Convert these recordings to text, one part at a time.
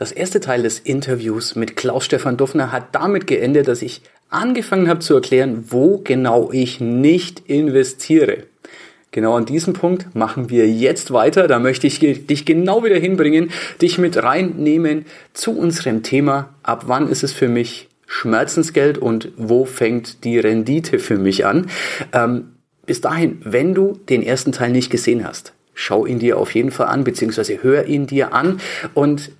Das erste Teil des Interviews mit Klaus-Stefan Duffner hat damit geendet, dass ich angefangen habe zu erklären, wo genau ich nicht investiere. Genau an diesem Punkt machen wir jetzt weiter. Da möchte ich dich genau wieder hinbringen, dich mit reinnehmen zu unserem Thema. Ab wann ist es für mich Schmerzensgeld und wo fängt die Rendite für mich an? Ähm, bis dahin, wenn du den ersten Teil nicht gesehen hast, schau ihn dir auf jeden Fall an, beziehungsweise hör ihn dir an und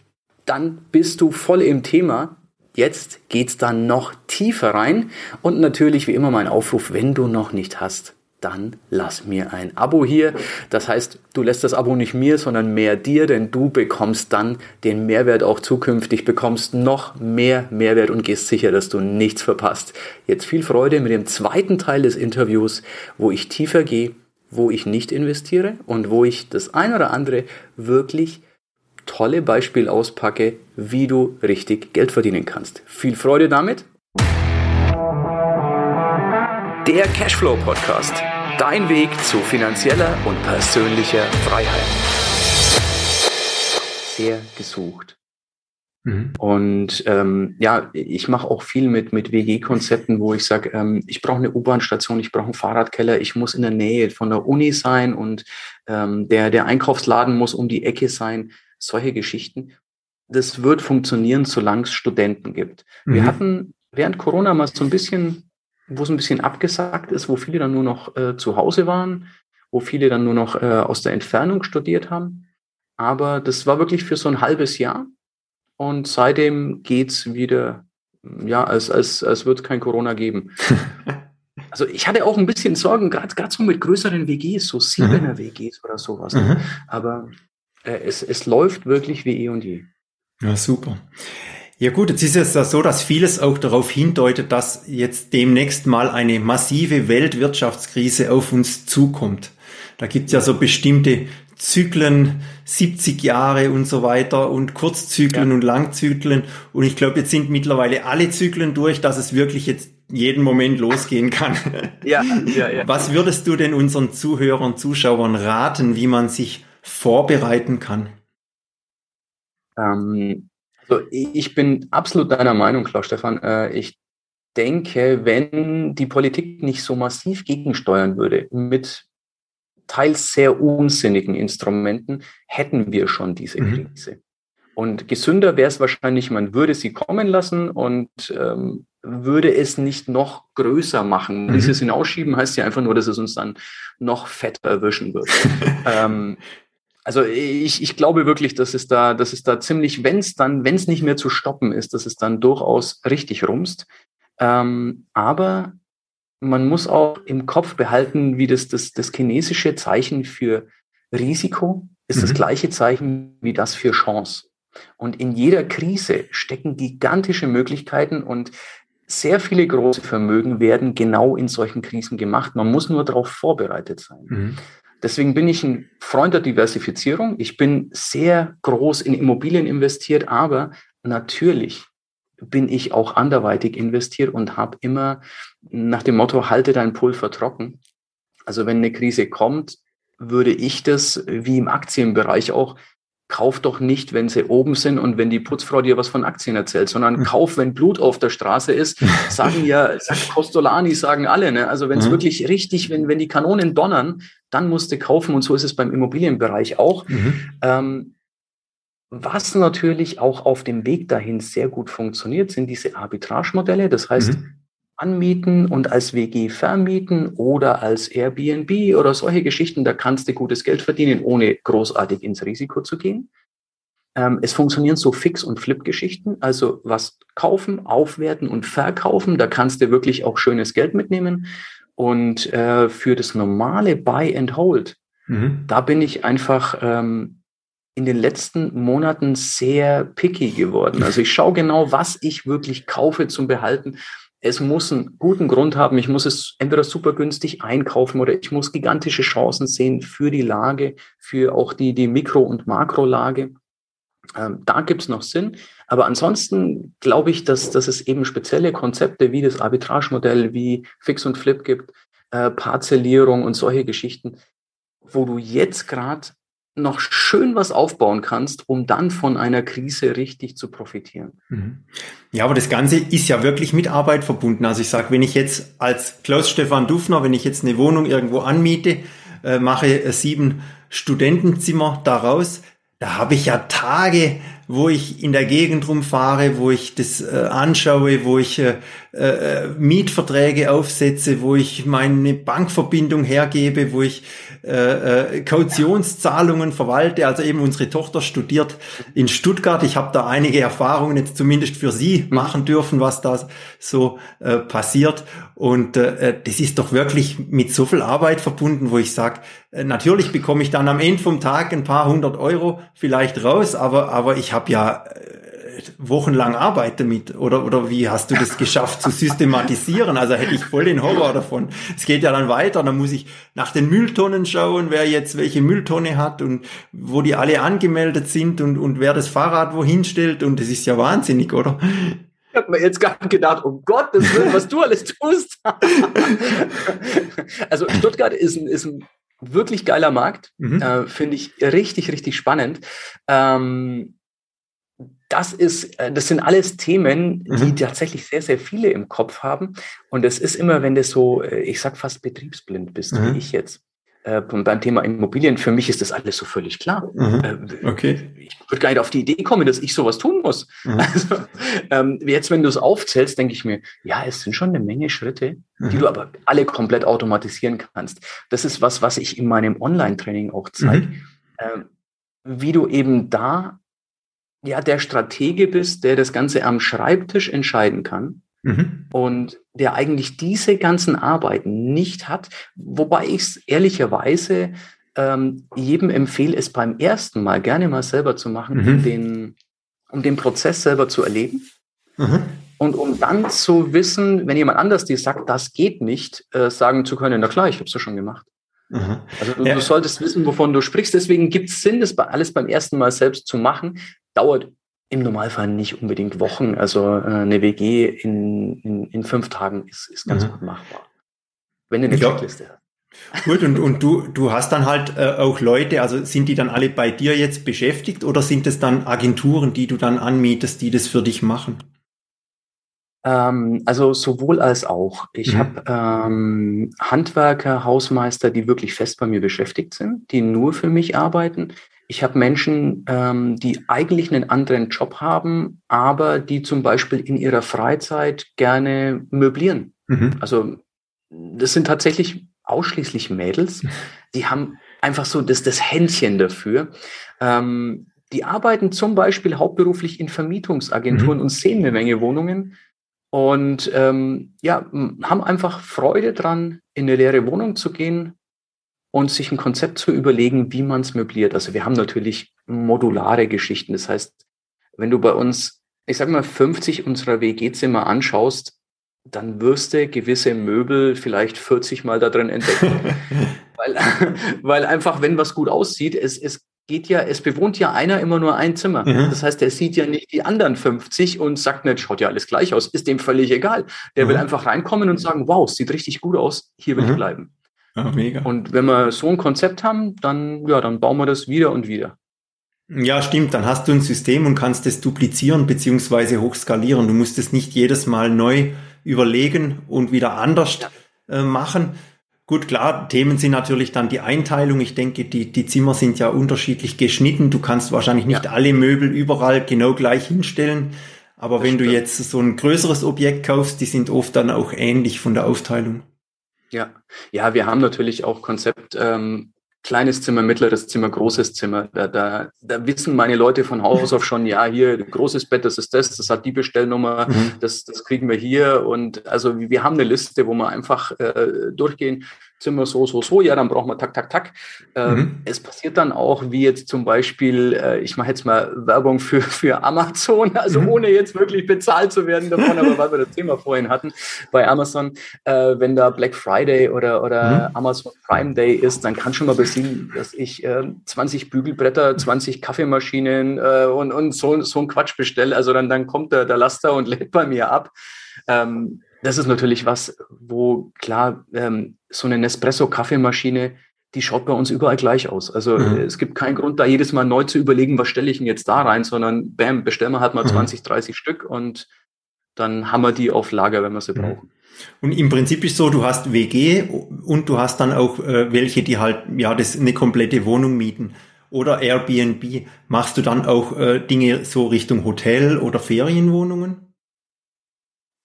dann bist du voll im Thema. Jetzt geht's dann noch tiefer rein und natürlich wie immer mein Aufruf, wenn du noch nicht hast, dann lass mir ein Abo hier. Das heißt, du lässt das Abo nicht mir, sondern mehr dir, denn du bekommst dann den Mehrwert auch zukünftig, bekommst noch mehr Mehrwert und gehst sicher, dass du nichts verpasst. Jetzt viel Freude mit dem zweiten Teil des Interviews, wo ich tiefer gehe, wo ich nicht investiere und wo ich das ein oder andere wirklich tolle Beispiel auspacke, wie du richtig Geld verdienen kannst. Viel Freude damit. Der Cashflow Podcast. Dein Weg zu finanzieller und persönlicher Freiheit. Sehr gesucht. Mhm. Und ähm, ja, ich mache auch viel mit, mit WG-Konzepten, wo ich sage, ähm, ich brauche eine U-Bahn-Station, ich brauche einen Fahrradkeller, ich muss in der Nähe von der Uni sein und ähm, der, der Einkaufsladen muss um die Ecke sein solche Geschichten. Das wird funktionieren, solange es Studenten gibt. Mhm. Wir hatten während Corona mal so ein bisschen, wo es ein bisschen abgesagt ist, wo viele dann nur noch äh, zu Hause waren, wo viele dann nur noch äh, aus der Entfernung studiert haben. Aber das war wirklich für so ein halbes Jahr. Und seitdem geht's wieder, ja, als, als, als wird es kein Corona geben. also ich hatte auch ein bisschen Sorgen, gerade so mit größeren WGs, so siebener mhm. WGs oder sowas. Mhm. Aber es, es läuft wirklich wie eh und je. Ja, super. Ja gut, jetzt ist es ja so, dass vieles auch darauf hindeutet, dass jetzt demnächst mal eine massive Weltwirtschaftskrise auf uns zukommt. Da gibt's ja so bestimmte Zyklen, 70 Jahre und so weiter und Kurzzyklen ja. und Langzyklen. Und ich glaube, jetzt sind mittlerweile alle Zyklen durch, dass es wirklich jetzt jeden Moment losgehen kann. Ja, ja, ja. Was würdest du denn unseren Zuhörern, Zuschauern raten, wie man sich vorbereiten kann? Ähm, also ich bin absolut deiner Meinung, Klaus Stefan. Äh, ich denke, wenn die Politik nicht so massiv gegensteuern würde mit teils sehr unsinnigen Instrumenten, hätten wir schon diese mhm. Krise. Und gesünder wäre es wahrscheinlich, man würde sie kommen lassen und ähm, würde es nicht noch größer machen. Mhm. Dieses Hinausschieben heißt ja einfach nur, dass es uns dann noch fetter erwischen wird. ähm, also ich, ich glaube wirklich, dass es da, dass es da ziemlich, wenn es dann, wenn es nicht mehr zu stoppen ist, dass es dann durchaus richtig rumst. Ähm, aber man muss auch im Kopf behalten, wie das, das, das chinesische Zeichen für Risiko ist mhm. das gleiche Zeichen wie das für Chance. Und in jeder Krise stecken gigantische Möglichkeiten und sehr viele große Vermögen werden genau in solchen Krisen gemacht. Man muss nur darauf vorbereitet sein. Mhm. Deswegen bin ich ein Freund der Diversifizierung. Ich bin sehr groß in Immobilien investiert, aber natürlich bin ich auch anderweitig investiert und habe immer nach dem Motto, halte dein Pulver trocken. Also wenn eine Krise kommt, würde ich das wie im Aktienbereich auch kauf doch nicht, wenn sie oben sind und wenn die Putzfrau dir was von Aktien erzählt, sondern hm. kauf, wenn Blut auf der Straße ist. Sagen ja, sagt Costolani, sagen alle. Ne? Also wenn es mhm. wirklich richtig, wenn, wenn die Kanonen donnern, dann musst du kaufen und so ist es beim Immobilienbereich auch. Mhm. Ähm, was natürlich auch auf dem Weg dahin sehr gut funktioniert, sind diese Arbitrage-Modelle. Das heißt, mhm anmieten und als WG vermieten oder als Airbnb oder solche Geschichten. Da kannst du gutes Geld verdienen, ohne großartig ins Risiko zu gehen. Ähm, es funktionieren so Fix- und Flip-Geschichten, also was kaufen, aufwerten und verkaufen. Da kannst du wirklich auch schönes Geld mitnehmen. Und äh, für das normale Buy and Hold, mhm. da bin ich einfach ähm, in den letzten Monaten sehr picky geworden. Also ich schaue genau, was ich wirklich kaufe zum Behalten es muss einen guten Grund haben. Ich muss es entweder super günstig einkaufen oder ich muss gigantische Chancen sehen für die Lage, für auch die, die Mikro- und Makrolage. Ähm, da gibt es noch Sinn. Aber ansonsten glaube ich, dass, dass es eben spezielle Konzepte wie das Arbitragemodell, wie Fix und Flip gibt, äh, Parzellierung und solche Geschichten, wo du jetzt gerade noch schön was aufbauen kannst, um dann von einer Krise richtig zu profitieren. Mhm. Ja, aber das Ganze ist ja wirklich mit Arbeit verbunden. Also ich sage, wenn ich jetzt als Klaus-Stefan Dufner, wenn ich jetzt eine Wohnung irgendwo anmiete, äh, mache sieben Studentenzimmer daraus, da habe ich ja Tage, wo ich in der Gegend rumfahre, wo ich das äh, anschaue, wo ich äh, äh, Mietverträge aufsetze, wo ich meine Bankverbindung hergebe, wo ich äh, äh, Kautionszahlungen verwalte. Also eben unsere Tochter studiert in Stuttgart. Ich habe da einige Erfahrungen jetzt zumindest für sie machen dürfen, was da so äh, passiert. Und äh, das ist doch wirklich mit so viel Arbeit verbunden, wo ich sage, äh, natürlich bekomme ich dann am Ende vom Tag ein paar hundert Euro vielleicht raus, aber, aber ich habe ja äh, wochenlang Arbeit damit oder, oder wie hast du das geschafft zu systematisieren? Also hätte ich voll den Horror davon. Es geht ja dann weiter, dann muss ich nach den Mülltonnen schauen, wer jetzt welche Mülltonne hat und wo die alle angemeldet sind und, und wer das Fahrrad wohin stellt und das ist ja wahnsinnig, oder? Ich habe mir jetzt gar nicht gedacht, um Gottes Willen, was du alles tust. also Stuttgart ist ein, ist ein wirklich geiler Markt, mhm. äh, finde ich richtig, richtig spannend. Ähm, das ist, äh, das sind alles Themen, die mhm. tatsächlich sehr, sehr viele im Kopf haben. Und es ist immer, wenn du so, äh, ich sag fast betriebsblind bist, mhm. wie ich jetzt. Äh, beim Thema Immobilien, für mich ist das alles so völlig klar. Mhm. Äh, okay. Ich würde gar nicht auf die Idee kommen, dass ich sowas tun muss. Mhm. Also, ähm, jetzt, wenn du es aufzählst, denke ich mir, ja, es sind schon eine Menge Schritte, die mhm. du aber alle komplett automatisieren kannst. Das ist was, was ich in meinem Online-Training auch zeige. Mhm. Ähm, wie du eben da ja der Stratege bist, der das Ganze am Schreibtisch entscheiden kann mhm. und der eigentlich diese ganzen Arbeiten nicht hat, wobei ich es ehrlicherweise ähm, jedem empfehle, es beim ersten Mal gerne mal selber zu machen, mhm. um, den, um den Prozess selber zu erleben. Mhm. Und um dann zu wissen, wenn jemand anders dir sagt, das geht nicht, äh, sagen zu können, na klar, ich habe es ja schon gemacht. Mhm. Also du, ja. du, solltest wissen, wovon du sprichst. Deswegen gibt es Sinn, das alles beim ersten Mal selbst zu machen, dauert im Normalfall nicht unbedingt Wochen. Also äh, eine WG in, in, in fünf Tagen ist, ist ganz mhm. gut machbar. Wenn du eine ja. Checkliste hast. Gut, und, und du, du hast dann halt äh, auch Leute, also sind die dann alle bei dir jetzt beschäftigt oder sind es dann Agenturen, die du dann anmietest, die das für dich machen? Ähm, also sowohl als auch. Ich mhm. habe ähm, Handwerker, Hausmeister, die wirklich fest bei mir beschäftigt sind, die nur für mich arbeiten. Ich habe Menschen, ähm, die eigentlich einen anderen Job haben, aber die zum Beispiel in ihrer Freizeit gerne möblieren. Mhm. Also das sind tatsächlich ausschließlich Mädels. Die haben einfach so das, das Händchen dafür. Ähm, die arbeiten zum Beispiel hauptberuflich in Vermietungsagenturen mhm. und sehen eine Menge Wohnungen und ähm, ja, haben einfach Freude dran, in eine leere Wohnung zu gehen, und sich ein Konzept zu überlegen, wie man es möbliert. Also wir haben natürlich modulare Geschichten. Das heißt, wenn du bei uns, ich sag mal, 50 unserer WG-Zimmer anschaust, dann wirst du gewisse Möbel vielleicht 40 Mal da drin entdecken. weil, weil einfach, wenn was gut aussieht, es, es geht ja, es bewohnt ja einer immer nur ein Zimmer. Mhm. Das heißt, der sieht ja nicht die anderen 50 und sagt nicht, schaut ja alles gleich aus, ist dem völlig egal. Der mhm. will einfach reinkommen und sagen, wow, es sieht richtig gut aus, hier will mhm. ich bleiben. Ja, mega. Und wenn wir so ein Konzept haben, dann, ja, dann bauen wir das wieder und wieder. Ja, stimmt. Dann hast du ein System und kannst es duplizieren beziehungsweise hochskalieren. Du musst es nicht jedes Mal neu überlegen und wieder anders äh, machen. Gut, klar, Themen sind natürlich dann die Einteilung. Ich denke, die, die Zimmer sind ja unterschiedlich geschnitten. Du kannst wahrscheinlich nicht ja. alle Möbel überall genau gleich hinstellen. Aber das wenn stimmt. du jetzt so ein größeres Objekt kaufst, die sind oft dann auch ähnlich von der Aufteilung. Ja, ja, wir haben natürlich auch Konzept, ähm, kleines Zimmer, mittleres Zimmer, großes Zimmer. Da, da, da wissen meine Leute von Haus auf schon, ja, hier großes Bett, das ist das, das hat die Bestellnummer, mhm. das, das kriegen wir hier. Und also wir haben eine Liste, wo wir einfach äh, durchgehen, Zimmer so, so, so, ja, dann brauchen wir tak, tak, tak. Ähm, mhm. Es passiert dann auch, wie jetzt zum Beispiel, äh, ich mache jetzt mal Werbung für, für Amazon, also mhm. ohne jetzt wirklich bezahlt zu werden davon, aber weil wir das Thema vorhin hatten, bei Amazon, äh, wenn da Black Friday oder, oder mhm. Amazon Prime Day ist, dann kann schon mal passieren, dass ich äh, 20 Bügelbretter, 20 Kaffeemaschinen und, und so, so ein Quatsch bestelle. Also dann, dann kommt der, der Laster und lädt bei mir ab. Ähm, das ist natürlich was, wo klar, ähm, so eine Nespresso-Kaffeemaschine, die schaut bei uns überall gleich aus. Also mhm. es gibt keinen Grund, da jedes Mal neu zu überlegen, was stelle ich denn jetzt da rein, sondern bam, bestellen wir halt mal mhm. 20, 30 Stück und dann haben wir die auf Lager, wenn wir sie mhm. brauchen. Und im Prinzip ist so, du hast WG und du hast dann auch äh, welche, die halt ja das eine komplette Wohnung mieten oder Airbnb. Machst du dann auch äh, Dinge so Richtung Hotel oder Ferienwohnungen?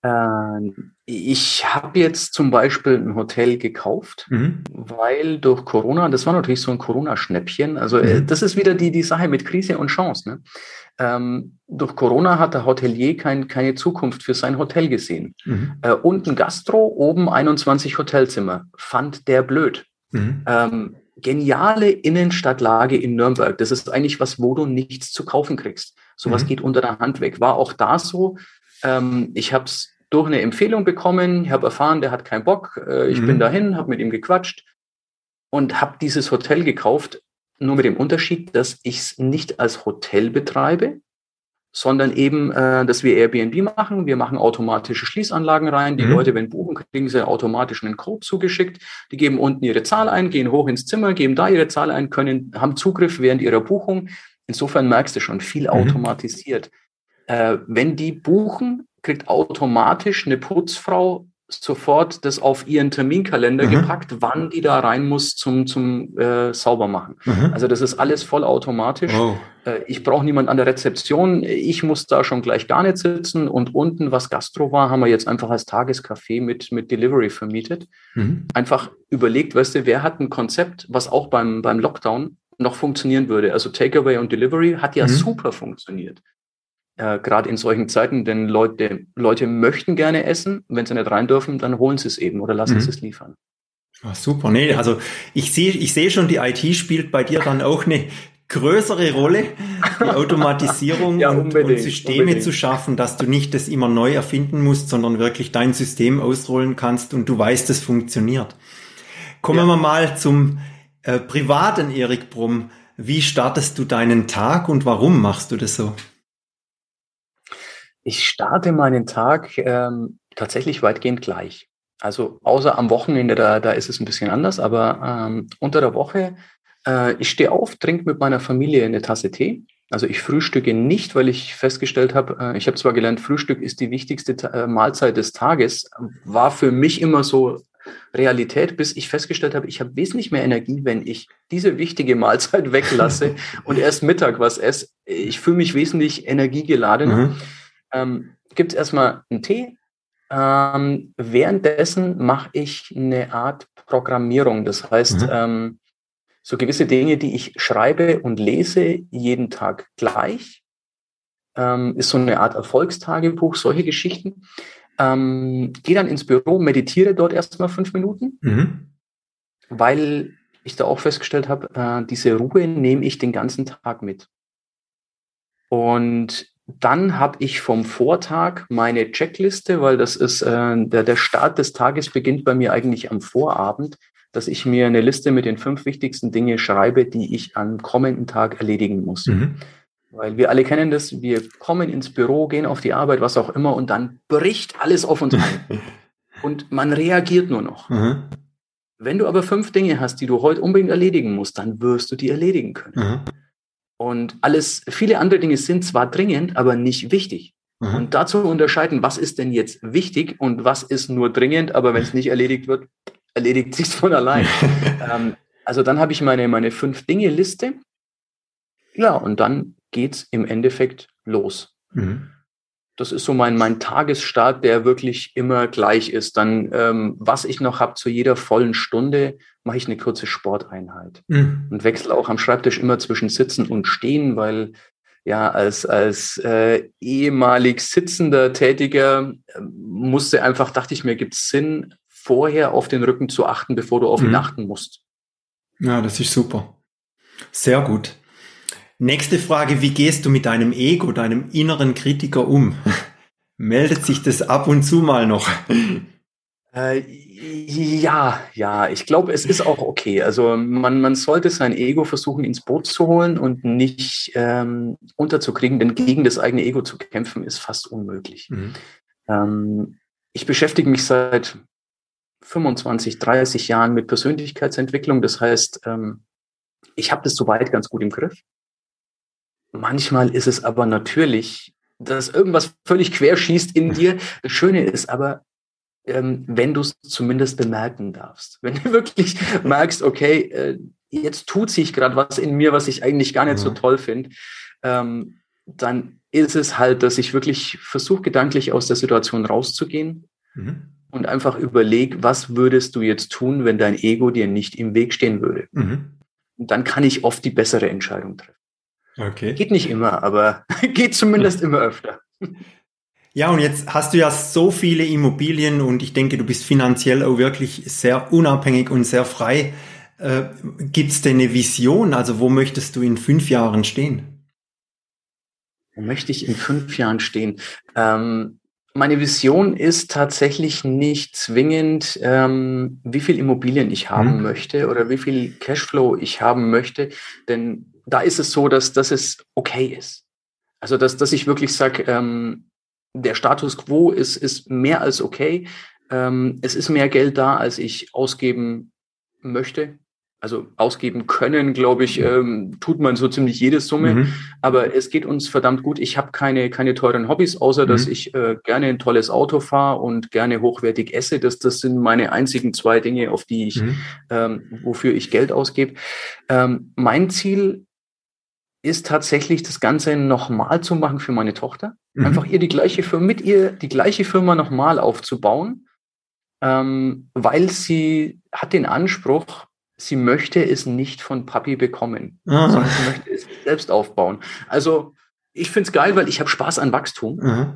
Ähm, ich habe jetzt zum Beispiel ein Hotel gekauft, mhm. weil durch Corona, das war natürlich so ein Corona-Schnäppchen. Also äh, mhm. das ist wieder die, die Sache mit Krise und Chance. Ne? Ähm, durch Corona hat der Hotelier kein, keine Zukunft für sein Hotel gesehen. Mhm. Äh, unten Gastro, oben 21 Hotelzimmer. Fand der blöd. Mhm. Ähm, geniale Innenstadtlage in Nürnberg. Das ist eigentlich was, wo du nichts zu kaufen kriegst. Sowas mhm. geht unter der Hand weg. War auch da so. Ähm, ich habe es durch eine Empfehlung bekommen. Ich habe erfahren, der hat keinen Bock. Äh, ich mhm. bin dahin, habe mit ihm gequatscht und habe dieses Hotel gekauft. Nur mit dem Unterschied, dass ich es nicht als Hotel betreibe, sondern eben, äh, dass wir Airbnb machen. Wir machen automatische Schließanlagen rein. Die mhm. Leute, wenn buchen, kriegen sie automatisch einen Code zugeschickt. Die geben unten ihre Zahl ein, gehen hoch ins Zimmer, geben da ihre Zahl ein, können, haben Zugriff während ihrer Buchung. Insofern merkst du schon viel mhm. automatisiert. Äh, wenn die buchen, kriegt automatisch eine Putzfrau sofort das auf ihren Terminkalender mhm. gepackt, wann die da rein muss zum, zum äh, Saubermachen. Mhm. Also das ist alles vollautomatisch. Oh. Äh, ich brauche niemand an der Rezeption. Ich muss da schon gleich gar nicht sitzen. Und unten, was Gastro war, haben wir jetzt einfach als Tagescafé mit, mit Delivery vermietet. Mhm. Einfach überlegt, weißt du, wer hat ein Konzept, was auch beim, beim Lockdown noch funktionieren würde. Also Takeaway und Delivery hat ja mhm. super funktioniert äh, gerade in solchen Zeiten, denn Leute, Leute möchten gerne essen. Wenn sie nicht rein dürfen, dann holen sie es eben oder lassen mhm. sie es liefern. Ach, super, nee, also ich sehe ich sehe schon, die IT spielt bei dir dann auch eine größere Rolle, die Automatisierung ja, und, und, Systeme unbedingt. zu schaffen, dass du nicht das immer neu erfinden musst, sondern wirklich dein System ausrollen kannst und du weißt, es funktioniert. Kommen ja. wir mal zum äh, privaten Erik Brumm. Wie startest du deinen Tag und warum machst du das so? Ich starte meinen Tag ähm, tatsächlich weitgehend gleich. Also außer am Wochenende, da, da ist es ein bisschen anders, aber ähm, unter der Woche, äh, ich stehe auf, trinke mit meiner Familie eine Tasse Tee. Also ich frühstücke nicht, weil ich festgestellt habe, äh, ich habe zwar gelernt, Frühstück ist die wichtigste äh, Mahlzeit des Tages, war für mich immer so Realität, bis ich festgestellt habe, ich habe wesentlich mehr Energie, wenn ich diese wichtige Mahlzeit weglasse und erst Mittag was esse. Ich fühle mich wesentlich energiegeladen. Mhm ähm, gibt es erstmal einen Tee. Ähm, währenddessen mache ich eine Art Programmierung. Das heißt, mhm. ähm, so gewisse Dinge, die ich schreibe und lese, jeden Tag gleich. Ähm, ist so eine Art Erfolgstagebuch, solche Geschichten. Ähm, Gehe dann ins Büro, meditiere dort erstmal fünf Minuten, mhm. weil ich da auch festgestellt habe, äh, diese Ruhe nehme ich den ganzen Tag mit. Und dann habe ich vom Vortag meine Checkliste, weil das ist äh, der, der Start des Tages beginnt bei mir eigentlich am Vorabend, dass ich mir eine Liste mit den fünf wichtigsten Dinge schreibe, die ich am kommenden Tag erledigen muss. Mhm. Weil wir alle kennen das, wir kommen ins Büro, gehen auf die Arbeit, was auch immer, und dann bricht alles auf uns ein. und man reagiert nur noch. Mhm. Wenn du aber fünf Dinge hast, die du heute unbedingt erledigen musst, dann wirst du die erledigen können. Mhm. Und alles, viele andere Dinge sind zwar dringend, aber nicht wichtig. Mhm. Und dazu unterscheiden, was ist denn jetzt wichtig und was ist nur dringend, aber wenn es nicht erledigt wird, erledigt sich von allein. ähm, also dann habe ich meine, meine Fünf-Dinge-Liste. Ja, und dann geht's im Endeffekt los. Mhm. Das ist so mein, mein Tagesstart, der wirklich immer gleich ist. Dann, ähm, was ich noch habe zu jeder vollen Stunde, mache ich eine kurze Sporteinheit mhm. und wechsle auch am Schreibtisch immer zwischen Sitzen und Stehen, weil ja als als äh, ehemalig sitzender Tätiger äh, musste einfach, dachte ich mir, gibt es Sinn, vorher auf den Rücken zu achten, bevor du auf ihn mhm. achten musst. Ja, das ist super. Sehr gut. Nächste Frage, wie gehst du mit deinem Ego, deinem inneren Kritiker um? Meldet sich das ab und zu mal noch? Äh, ja, ja, ich glaube, es ist auch okay. Also man, man sollte sein Ego versuchen, ins Boot zu holen und nicht ähm, unterzukriegen, denn gegen das eigene Ego zu kämpfen ist fast unmöglich. Mhm. Ähm, ich beschäftige mich seit 25, 30 Jahren mit Persönlichkeitsentwicklung. Das heißt, ähm, ich habe das soweit ganz gut im Griff. Manchmal ist es aber natürlich, dass irgendwas völlig querschießt in dir. Das Schöne ist aber, ähm, wenn du es zumindest bemerken darfst. Wenn du wirklich merkst, okay, äh, jetzt tut sich gerade was in mir, was ich eigentlich gar nicht mhm. so toll finde, ähm, dann ist es halt, dass ich wirklich versuche, gedanklich aus der Situation rauszugehen mhm. und einfach überlege, was würdest du jetzt tun, wenn dein Ego dir nicht im Weg stehen würde. Mhm. Und dann kann ich oft die bessere Entscheidung treffen. Okay. Geht nicht immer, aber geht zumindest immer öfter. Ja, und jetzt hast du ja so viele Immobilien und ich denke, du bist finanziell auch wirklich sehr unabhängig und sehr frei. Äh, Gibt es denn eine Vision? Also wo möchtest du in fünf Jahren stehen? Wo möchte ich in fünf Jahren stehen? Ähm, meine Vision ist tatsächlich nicht zwingend, ähm, wie viel Immobilien ich haben mhm. möchte oder wie viel Cashflow ich haben möchte, denn da ist es so, dass, dass es okay ist. Also dass, dass ich wirklich sage, ähm, der Status quo ist, ist mehr als okay. Ähm, es ist mehr Geld da, als ich ausgeben möchte. Also ausgeben können, glaube ich, ähm, tut man so ziemlich jede Summe. Mhm. Aber es geht uns verdammt gut. Ich habe keine, keine teuren Hobbys, außer mhm. dass ich äh, gerne ein tolles Auto fahre und gerne hochwertig esse. Das, das sind meine einzigen zwei Dinge, auf die ich, mhm. ähm, wofür ich Geld ausgebe. Ähm, mein Ziel ist tatsächlich das Ganze nochmal zu machen für meine Tochter. Mhm. Einfach ihr die gleiche Firma, mit ihr die gleiche Firma nochmal aufzubauen, ähm, weil sie hat den Anspruch, sie möchte es nicht von Papi bekommen, ah. sondern sie möchte es selbst aufbauen. Also ich finde es geil, weil ich habe Spaß an Wachstum. Mhm.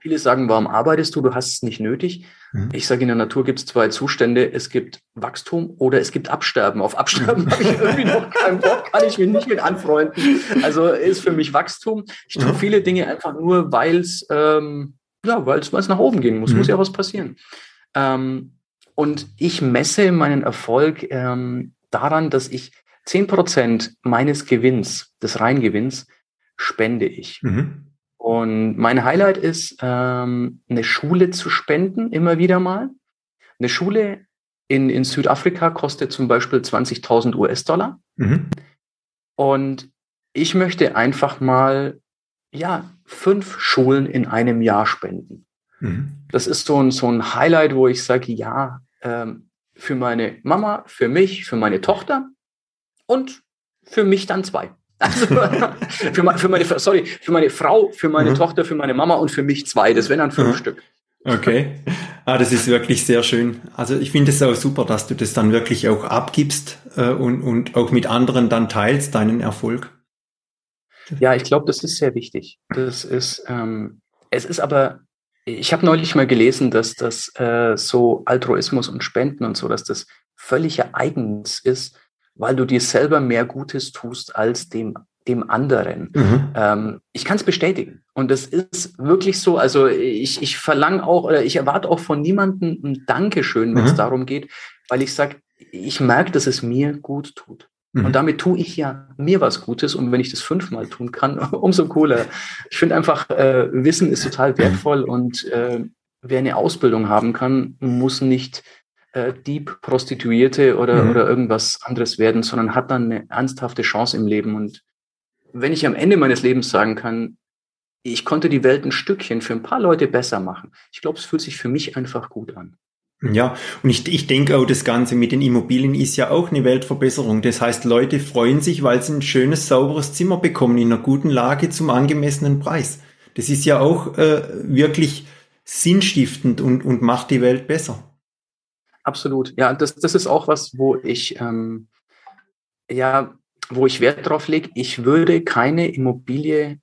Viele sagen, warum arbeitest du? Du hast es nicht nötig. Mhm. Ich sage, in der Natur gibt es zwei Zustände. Es gibt Wachstum oder es gibt Absterben. Auf Absterben habe ich irgendwie noch keinen Bock, kann ich mich nicht mit anfreunden. Also ist für mich Wachstum. Ich tue mhm. viele Dinge einfach nur, weil es ähm, ja, weil's, weil's nach oben gehen muss. Muss mhm. ja was passieren. Ähm, und ich messe meinen Erfolg ähm, daran, dass ich zehn Prozent meines Gewinns, des Reingewinns, spende ich. Mhm. Und mein Highlight ist, ähm, eine Schule zu spenden, immer wieder mal. Eine Schule in, in Südafrika kostet zum Beispiel 20.000 US-Dollar. Mhm. Und ich möchte einfach mal, ja, fünf Schulen in einem Jahr spenden. Mhm. Das ist so ein, so ein Highlight, wo ich sage, ja, ähm, für meine Mama, für mich, für meine Tochter und für mich dann zwei. Also für, für, meine, sorry, für meine Frau, für meine mhm. Tochter, für meine Mama und für mich zwei. Das wären dann fünf mhm. Stück. Okay. Ah, das ist wirklich sehr schön. Also ich finde es auch super, dass du das dann wirklich auch abgibst äh, und, und auch mit anderen dann teilst, deinen Erfolg. Ja, ich glaube, das ist sehr wichtig. Das ist, ähm, es ist aber, ich habe neulich mal gelesen, dass das äh, so Altruismus und Spenden und so, dass das völliger eigens ist, weil du dir selber mehr Gutes tust als dem dem anderen. Mhm. Ähm, ich kann es bestätigen. Und das ist wirklich so. Also ich, ich verlange auch oder ich erwarte auch von niemandem ein Dankeschön, wenn es mhm. darum geht, weil ich sage, ich merke, dass es mir gut tut. Mhm. Und damit tue ich ja mir was Gutes. Und wenn ich das fünfmal tun kann, umso cooler. Ich finde einfach, äh, Wissen ist total wertvoll und äh, wer eine Ausbildung haben kann, muss nicht äh, Dieb, Prostituierte oder, mhm. oder irgendwas anderes werden, sondern hat dann eine ernsthafte Chance im Leben. Und wenn ich am Ende meines Lebens sagen kann, ich konnte die Welt ein Stückchen für ein paar Leute besser machen, ich glaube, es fühlt sich für mich einfach gut an. Ja, und ich, ich denke auch, das Ganze mit den Immobilien ist ja auch eine Weltverbesserung. Das heißt, Leute freuen sich, weil sie ein schönes, sauberes Zimmer bekommen in einer guten Lage zum angemessenen Preis. Das ist ja auch äh, wirklich sinnstiftend und, und macht die Welt besser. Absolut. Ja, das, das ist auch was, wo ich, ähm, ja, wo ich Wert drauf lege. Ich würde keine Immobilie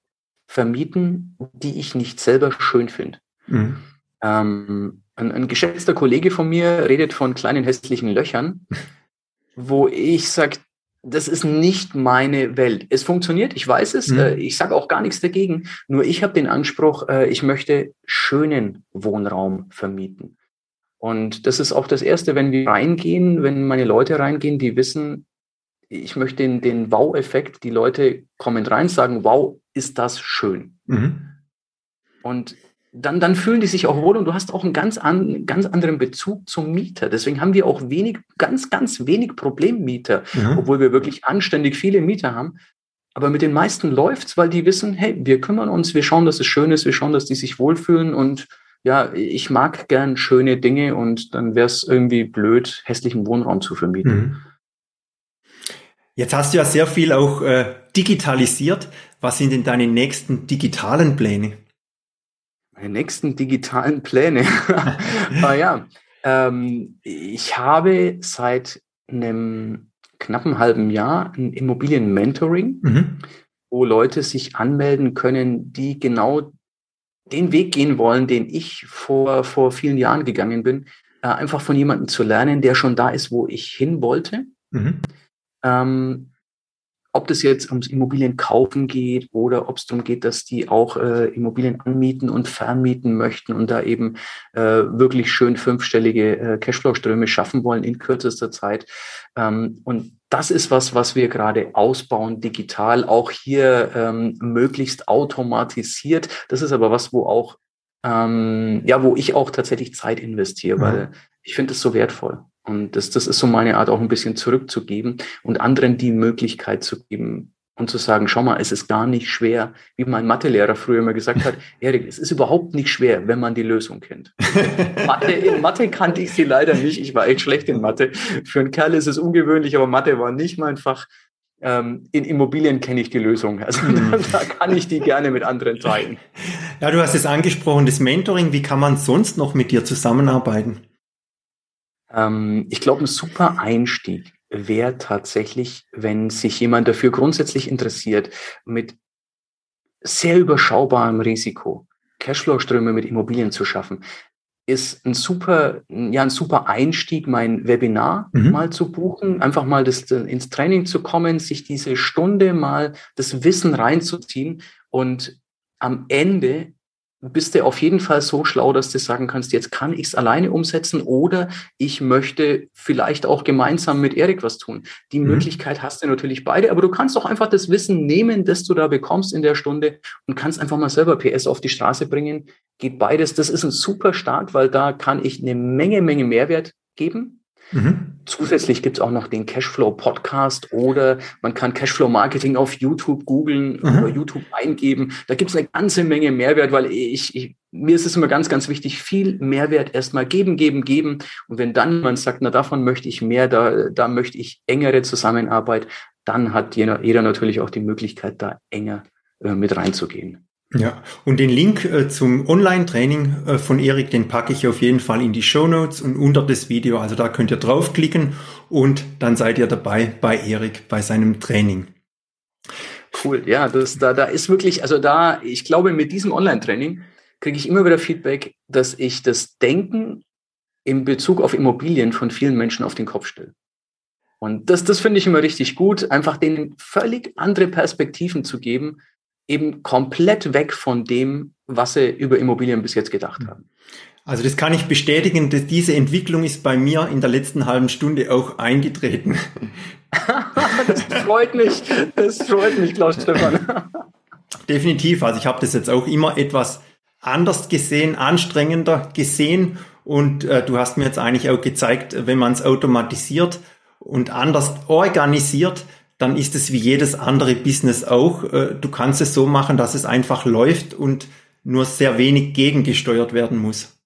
vermieten, die ich nicht selber schön finde. Mhm. Ähm, ein, ein, geschätzter Kollege von mir redet von kleinen hässlichen Löchern, wo ich sage, das ist nicht meine Welt. Es funktioniert, ich weiß es, mhm. äh, ich sage auch gar nichts dagegen, nur ich habe den Anspruch, äh, ich möchte schönen Wohnraum vermieten. Und das ist auch das Erste, wenn wir reingehen, wenn meine Leute reingehen, die wissen, ich möchte den, den Wow-Effekt, die Leute kommen rein, sagen, wow, ist das schön. Mhm. Und dann, dann fühlen die sich auch wohl und du hast auch einen ganz, an, ganz anderen Bezug zum Mieter. Deswegen haben wir auch wenig, ganz, ganz wenig Problemmieter, mhm. obwohl wir wirklich anständig viele Mieter haben. Aber mit den meisten läuft's, weil die wissen, hey, wir kümmern uns, wir schauen, dass es schön ist, wir schauen, dass die sich wohlfühlen und ja, ich mag gern schöne Dinge und dann wäre es irgendwie blöd, hässlichen Wohnraum zu vermieten. Mhm. Jetzt hast du ja sehr viel auch äh, digitalisiert. Was sind denn deine nächsten digitalen Pläne? Meine nächsten digitalen Pläne. ah, ja, ähm, ich habe seit einem knappen halben Jahr ein Immobilien-Mentoring, mhm. wo Leute sich anmelden können, die genau den Weg gehen wollen, den ich vor, vor vielen Jahren gegangen bin, äh, einfach von jemandem zu lernen, der schon da ist, wo ich hin wollte. Mhm. Ähm, ob das jetzt ums Immobilien kaufen geht oder ob es darum geht, dass die auch äh, Immobilien anmieten und vermieten möchten und da eben äh, wirklich schön fünfstellige äh, Cashflow-Ströme schaffen wollen in kürzester Zeit. Ähm, und das ist was, was wir gerade ausbauen, digital, auch hier ähm, möglichst automatisiert. Das ist aber was, wo auch, ähm, ja, wo ich auch tatsächlich Zeit investiere, weil ich finde es so wertvoll. Und das, das ist so meine Art, auch ein bisschen zurückzugeben und anderen die Möglichkeit zu geben und zu sagen, schau mal, es ist gar nicht schwer, wie mein Mathelehrer früher immer gesagt hat, Erik, es ist überhaupt nicht schwer, wenn man die Lösung kennt. Mathe, in Mathe kannte ich sie leider nicht. Ich war echt schlecht in Mathe. Für einen Kerl ist es ungewöhnlich, aber Mathe war nicht mein Fach. Ähm, in Immobilien kenne ich die Lösung. Also mhm. da kann ich die gerne mit anderen teilen. Ja, du hast es angesprochen, das Mentoring. Wie kann man sonst noch mit dir zusammenarbeiten? Ähm, ich glaube, ein super Einstieg wäre tatsächlich, wenn sich jemand dafür grundsätzlich interessiert, mit sehr überschaubarem Risiko Cashflow-Ströme mit Immobilien zu schaffen, ist ein super, ja, ein super Einstieg, mein Webinar mhm. mal zu buchen, einfach mal das, ins Training zu kommen, sich diese Stunde mal das Wissen reinzuziehen und am Ende bist du auf jeden Fall so schlau, dass du sagen kannst, jetzt kann ich es alleine umsetzen oder ich möchte vielleicht auch gemeinsam mit Erik was tun. Die mhm. Möglichkeit hast du natürlich beide, aber du kannst auch einfach das Wissen nehmen, das du da bekommst in der Stunde und kannst einfach mal selber PS auf die Straße bringen. Geht beides. Das ist ein super Start, weil da kann ich eine Menge, Menge Mehrwert geben. Mhm. Zusätzlich gibt es auch noch den Cashflow Podcast oder man kann Cashflow Marketing auf YouTube googeln mhm. oder YouTube eingeben. Da gibt es eine ganze Menge Mehrwert, weil ich, ich, mir ist es immer ganz, ganz wichtig, viel Mehrwert erstmal geben, geben, geben. Und wenn dann man sagt, na davon möchte ich mehr, da, da möchte ich engere Zusammenarbeit, dann hat jeder, jeder natürlich auch die Möglichkeit, da enger äh, mit reinzugehen. Ja, und den Link äh, zum Online-Training äh, von Erik, den packe ich auf jeden Fall in die Show Notes und unter das Video. Also da könnt ihr draufklicken und dann seid ihr dabei bei Erik bei seinem Training. Cool, ja, das, da, da ist wirklich, also da, ich glaube, mit diesem Online-Training kriege ich immer wieder Feedback, dass ich das Denken in Bezug auf Immobilien von vielen Menschen auf den Kopf stelle. Und das, das finde ich immer richtig gut, einfach denen völlig andere Perspektiven zu geben, eben komplett weg von dem, was sie über Immobilien bis jetzt gedacht haben. Also das kann ich bestätigen, dass diese Entwicklung ist bei mir in der letzten halben Stunde auch eingetreten. das freut mich, das freut mich, Klaus Stefan. Definitiv, also ich habe das jetzt auch immer etwas anders gesehen, anstrengender gesehen und äh, du hast mir jetzt eigentlich auch gezeigt, wenn man es automatisiert und anders organisiert, dann ist es wie jedes andere Business auch. Äh, du kannst es so machen, dass es einfach läuft und nur sehr wenig gegengesteuert werden muss.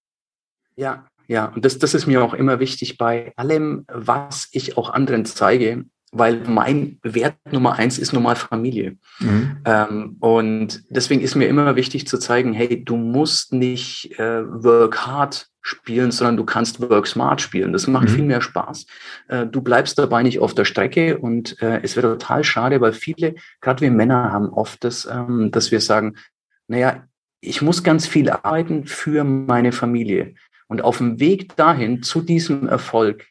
Ja, ja, und das, das ist mir auch immer wichtig bei allem, was ich auch anderen zeige, weil mein Wert Nummer eins ist nun mal Familie. Mhm. Ähm, und deswegen ist mir immer wichtig zu zeigen, hey, du musst nicht äh, work hard spielen, sondern du kannst work smart spielen. Das macht mhm. viel mehr Spaß. Äh, du bleibst dabei nicht auf der Strecke und äh, es wäre total schade, weil viele, gerade wir Männer haben oft das, ähm, dass wir sagen, naja, ich muss ganz viel arbeiten für meine Familie. Und auf dem Weg dahin zu diesem Erfolg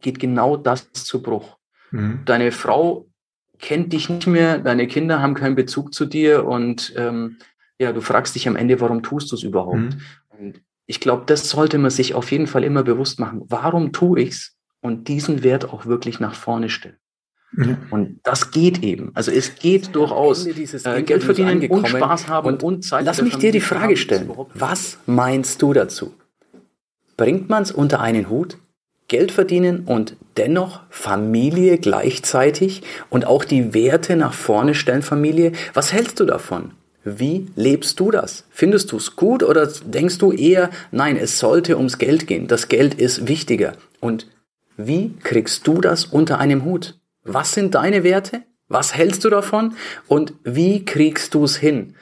geht genau das zu Bruch. Mhm. Deine Frau kennt dich nicht mehr, deine Kinder haben keinen Bezug zu dir und ähm, ja, du fragst dich am Ende, warum tust du es überhaupt? Mhm. Und ich glaube, das sollte man sich auf jeden Fall immer bewusst machen. Warum tue ich's? Und diesen Wert auch wirklich nach vorne stellen. Mhm. Und das geht eben. Also es geht durchaus. Äh, Geld verdienen und Spaß haben und, und Zeit. Lass mich dir die Frage stellen. Was meinst du dazu? Bringt man es unter einen Hut? Geld verdienen und dennoch Familie gleichzeitig und auch die Werte nach vorne stellen Familie. Was hältst du davon? Wie lebst du das? Findest du es gut oder denkst du eher, nein, es sollte ums Geld gehen, das Geld ist wichtiger? Und wie kriegst du das unter einem Hut? Was sind deine Werte? Was hältst du davon? Und wie kriegst du es hin?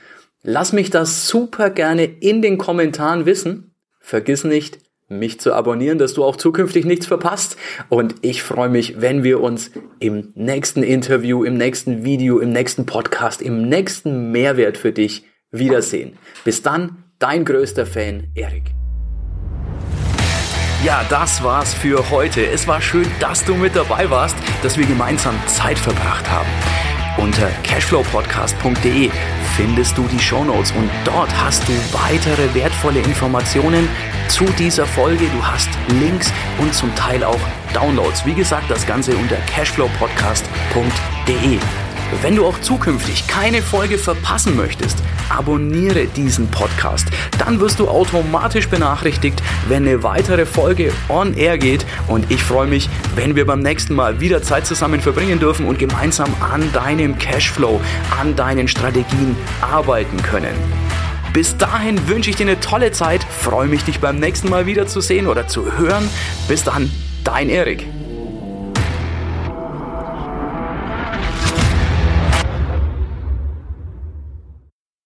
Lass mich das super gerne in den Kommentaren wissen. Vergiss nicht, mich zu abonnieren, dass du auch zukünftig nichts verpasst. Und ich freue mich, wenn wir uns im nächsten Interview, im nächsten Video, im nächsten Podcast, im nächsten Mehrwert für dich wiedersehen. Bis dann, dein größter Fan, Erik. Ja, das war's für heute. Es war schön, dass du mit dabei warst, dass wir gemeinsam Zeit verbracht haben. Unter cashflowpodcast.de findest du die Shownotes und dort hast du weitere wertvolle Informationen zu dieser Folge. Du hast Links und zum Teil auch Downloads. Wie gesagt, das Ganze unter cashflowpodcast.de. Wenn du auch zukünftig keine Folge verpassen möchtest, abonniere diesen Podcast. Dann wirst du automatisch benachrichtigt, wenn eine weitere Folge on air geht. Und ich freue mich, wenn wir beim nächsten Mal wieder Zeit zusammen verbringen dürfen und gemeinsam an deinem Cashflow, an deinen Strategien arbeiten können. Bis dahin wünsche ich dir eine tolle Zeit, freue mich, dich beim nächsten Mal wieder zu sehen oder zu hören. Bis dann, dein Erik.